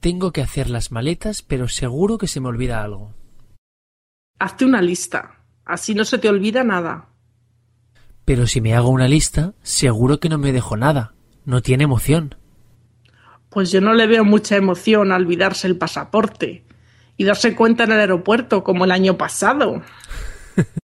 Tengo que hacer las maletas, pero seguro que se me olvida algo. Hazte una lista. Así no se te olvida nada. Pero si me hago una lista, seguro que no me dejo nada. No tiene emoción. Pues yo no le veo mucha emoción a olvidarse el pasaporte y darse cuenta en el aeropuerto como el año pasado.